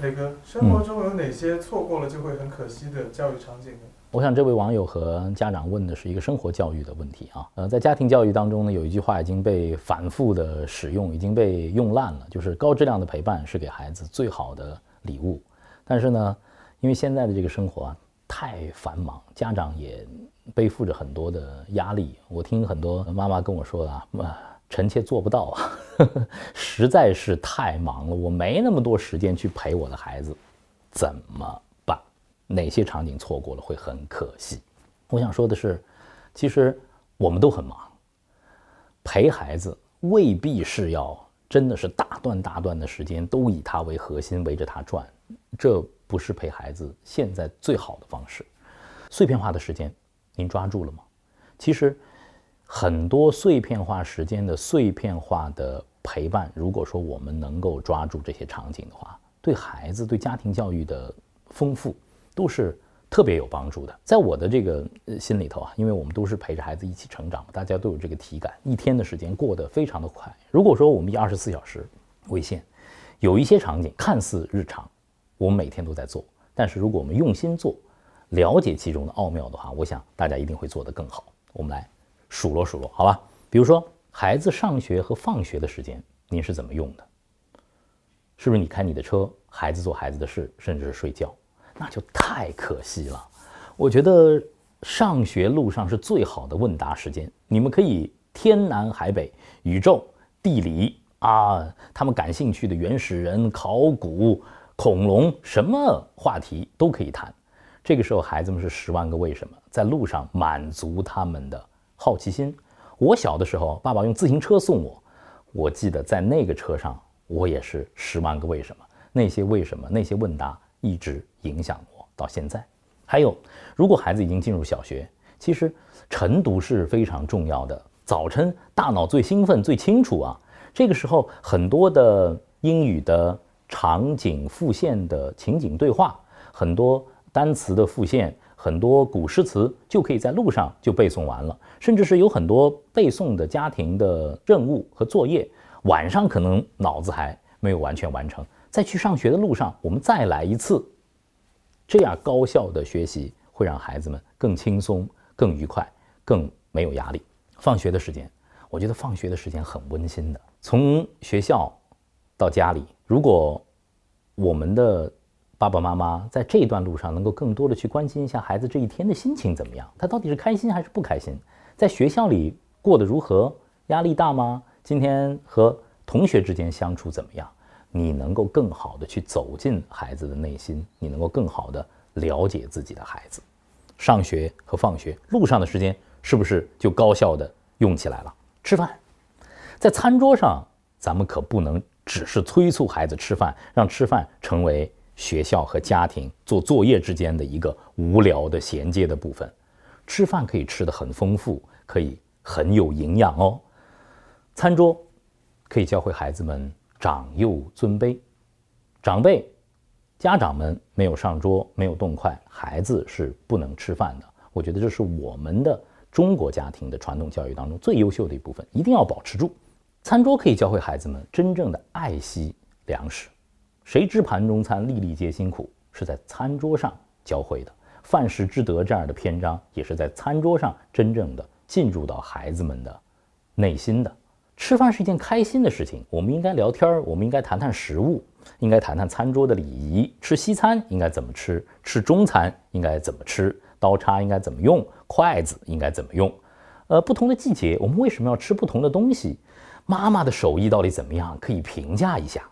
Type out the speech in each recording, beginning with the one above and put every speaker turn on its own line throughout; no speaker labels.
磊哥，生活中有哪些错过了就会很可惜的教育场景呢？
我想这位网友和家长问的是一个生活教育的问题啊。呃，在家庭教育当中呢，有一句话已经被反复的使用，已经被用烂了，就是高质量的陪伴是给孩子最好的礼物。但是呢，因为现在的这个生活啊太繁忙，家长也背负着很多的压力。我听很多妈妈跟我说啊，臣妾做不到啊，实在是太忙了，我没那么多时间去陪我的孩子，怎么办？哪些场景错过了会很可惜？我想说的是，其实我们都很忙，陪孩子未必是要真的是大段大段的时间都以他为核心围着他转，这不是陪孩子现在最好的方式。碎片化的时间，您抓住了吗？其实。很多碎片化时间的碎片化的陪伴，如果说我们能够抓住这些场景的话，对孩子对家庭教育的丰富都是特别有帮助的。在我的这个心里头啊，因为我们都是陪着孩子一起成长，大家都有这个体感，一天的时间过得非常的快。如果说我们以二十四小时为限，有一些场景看似日常，我们每天都在做，但是如果我们用心做，了解其中的奥妙的话，我想大家一定会做得更好。我们来。数落数落，好吧。比如说，孩子上学和放学的时间，您是怎么用的？是不是你开你的车，孩子做孩子的事，甚至是睡觉？那就太可惜了。我觉得上学路上是最好的问答时间，你们可以天南海北、宇宙、地理啊，他们感兴趣的原始人、考古、恐龙，什么话题都可以谈。这个时候，孩子们是十万个为什么，在路上满足他们的。好奇心，我小的时候，爸爸用自行车送我，我记得在那个车上，我也是十万个为什么，那些为什么，那些问答一直影响我到现在。还有，如果孩子已经进入小学，其实晨读是非常重要的。早晨大脑最兴奋、最清楚啊，这个时候很多的英语的场景复现的情景对话，很多单词的复现。很多古诗词就可以在路上就背诵完了，甚至是有很多背诵的家庭的任务和作业，晚上可能脑子还没有完全完成，在去上学的路上，我们再来一次，这样高效的学习会让孩子们更轻松、更愉快、更没有压力。放学的时间，我觉得放学的时间很温馨的，从学校到家里，如果我们的。爸爸妈妈在这一段路上能够更多的去关心一下孩子这一天的心情怎么样？他到底是开心还是不开心？在学校里过得如何？压力大吗？今天和同学之间相处怎么样？你能够更好的去走进孩子的内心，你能够更好的了解自己的孩子。上学和放学路上的时间是不是就高效的用起来了？吃饭，在餐桌上，咱们可不能只是催促孩子吃饭，让吃饭成为。学校和家庭做作业之间的一个无聊的衔接的部分，吃饭可以吃得很丰富，可以很有营养哦。餐桌可以教会孩子们长幼尊卑，长辈、家长们没有上桌，没有动筷，孩子是不能吃饭的。我觉得这是我们的中国家庭的传统教育当中最优秀的一部分，一定要保持住。餐桌可以教会孩子们真正的爱惜粮食。谁知盘中餐，粒粒皆辛苦，是在餐桌上教会的。饭食之德这样的篇章，也是在餐桌上真正的进入到孩子们的内心的。吃饭是一件开心的事情，我们应该聊天儿，我们应该谈谈食物，应该谈谈餐桌的礼仪。吃西餐应该怎么吃？吃中餐应该怎么吃？刀叉应该怎么用？筷子应该怎么用？呃，不同的季节，我们为什么要吃不同的东西？妈妈的手艺到底怎么样？可以评价一下。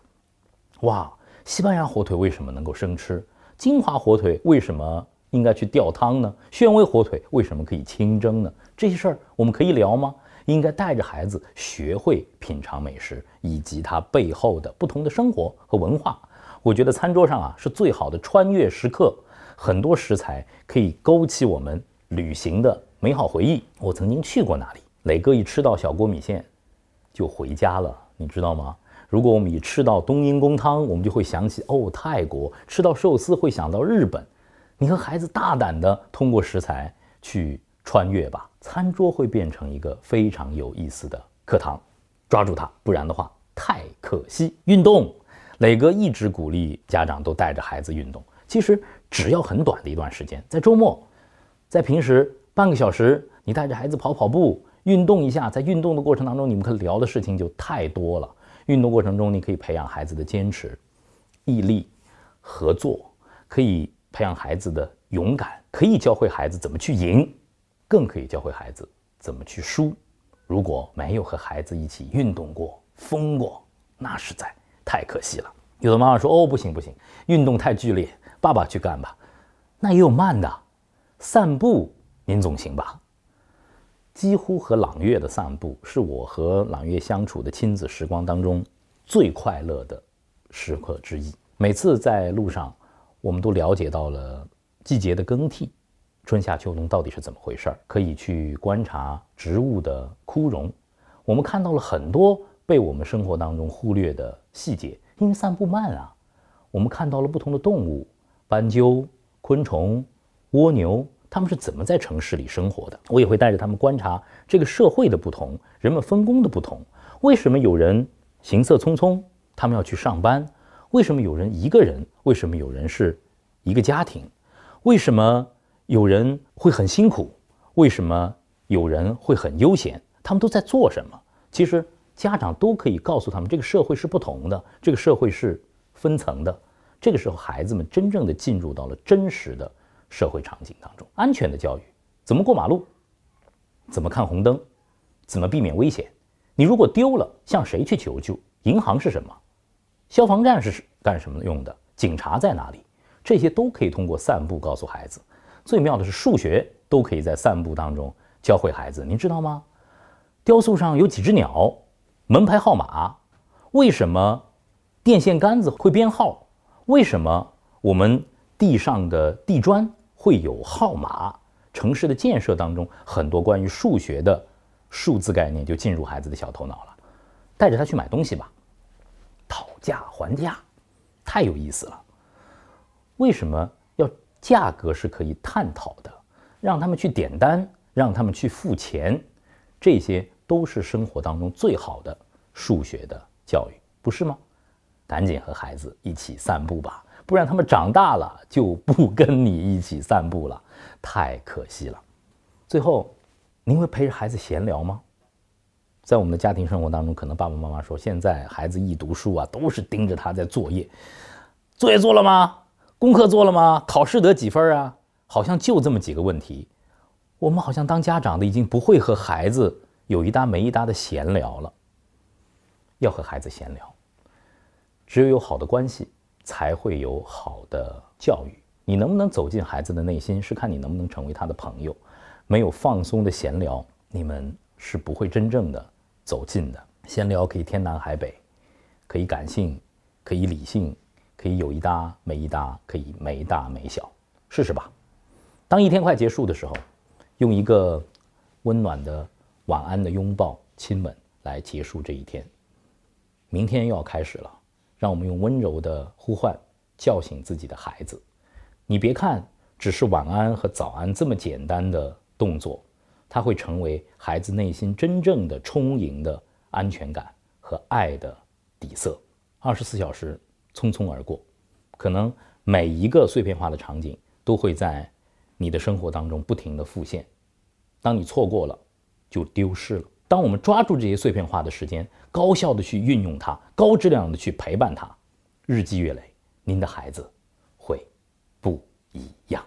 哇！西班牙火腿为什么能够生吃？金华火腿为什么应该去吊汤呢？宣威火腿为什么可以清蒸呢？这些事儿我们可以聊吗？应该带着孩子学会品尝美食，以及它背后的不同的生活和文化。我觉得餐桌上啊是最好的穿越时刻，很多食材可以勾起我们旅行的美好回忆。我曾经去过那里，磊哥一吃到小锅米线就回家了，你知道吗？如果我们一吃到冬阴功汤，我们就会想起哦泰国；吃到寿司会想到日本。你和孩子大胆地通过食材去穿越吧，餐桌会变成一个非常有意思的课堂，抓住它，不然的话太可惜。运动，磊哥一直鼓励家长都带着孩子运动。其实只要很短的一段时间，在周末，在平时半个小时，你带着孩子跑跑步，运动一下。在运动的过程当中，你们可聊的事情就太多了。运动过程中，你可以培养孩子的坚持、毅力、合作，可以培养孩子的勇敢，可以教会孩子怎么去赢，更可以教会孩子怎么去输。如果没有和孩子一起运动过、疯过，那实在太可惜了。有的妈妈说：“哦，不行不行，运动太剧烈。”爸爸去干吧，那也有慢的，散步您总行吧？几乎和朗月的散步是我和朗月相处的亲子时光当中最快乐的时刻之一。每次在路上，我们都了解到了季节的更替，春夏秋冬到底是怎么回事儿，可以去观察植物的枯荣。我们看到了很多被我们生活当中忽略的细节，因为散步慢啊，我们看到了不同的动物。斑鸠、昆虫、蜗牛，他们是怎么在城市里生活的？我也会带着他们观察这个社会的不同，人们分工的不同。为什么有人行色匆匆，他们要去上班？为什么有人一个人？为什么有人是一个家庭？为什么有人会很辛苦？为什么有人会很悠闲？他们都在做什么？其实家长都可以告诉他们，这个社会是不同的，这个社会是分层的。这个时候，孩子们真正的进入到了真实的社会场景当中。安全的教育，怎么过马路，怎么看红灯，怎么避免危险？你如果丢了，向谁去求救？银行是什么？消防站是干什么用的？警察在哪里？这些都可以通过散步告诉孩子。最妙的是，数学都可以在散步当中教会孩子。您知道吗？雕塑上有几只鸟？门牌号码？为什么电线杆子会编号？为什么我们地上的地砖会有号码？城市的建设当中，很多关于数学的数字概念就进入孩子的小头脑了。带着他去买东西吧，讨价还价，太有意思了。为什么要价格是可以探讨的？让他们去点单，让他们去付钱，这些都是生活当中最好的数学的教育，不是吗？赶紧和孩子一起散步吧，不然他们长大了就不跟你一起散步了，太可惜了。最后，您会陪着孩子闲聊吗？在我们的家庭生活当中，可能爸爸妈妈说，现在孩子一读书啊，都是盯着他在作业，作业做了吗？功课做了吗？考试得几分啊？好像就这么几个问题。我们好像当家长的已经不会和孩子有一搭没一搭的闲聊了，要和孩子闲聊。只有有好的关系，才会有好的教育。你能不能走进孩子的内心，是看你能不能成为他的朋友。没有放松的闲聊，你们是不会真正的走近的。闲聊可以天南海北，可以感性，可以理性，可以有一搭没一搭，可以没大没小。试试吧。当一天快结束的时候，用一个温暖的晚安的拥抱、亲吻来结束这一天。明天又要开始了。让我们用温柔的呼唤叫醒自己的孩子。你别看只是晚安和早安这么简单的动作，它会成为孩子内心真正的充盈的安全感和爱的底色。二十四小时匆匆而过，可能每一个碎片化的场景都会在你的生活当中不停的复现。当你错过了，就丢失了。当我们抓住这些碎片化的时间，高效的去运用它，高质量的去陪伴它，日积月累，您的孩子会不一样。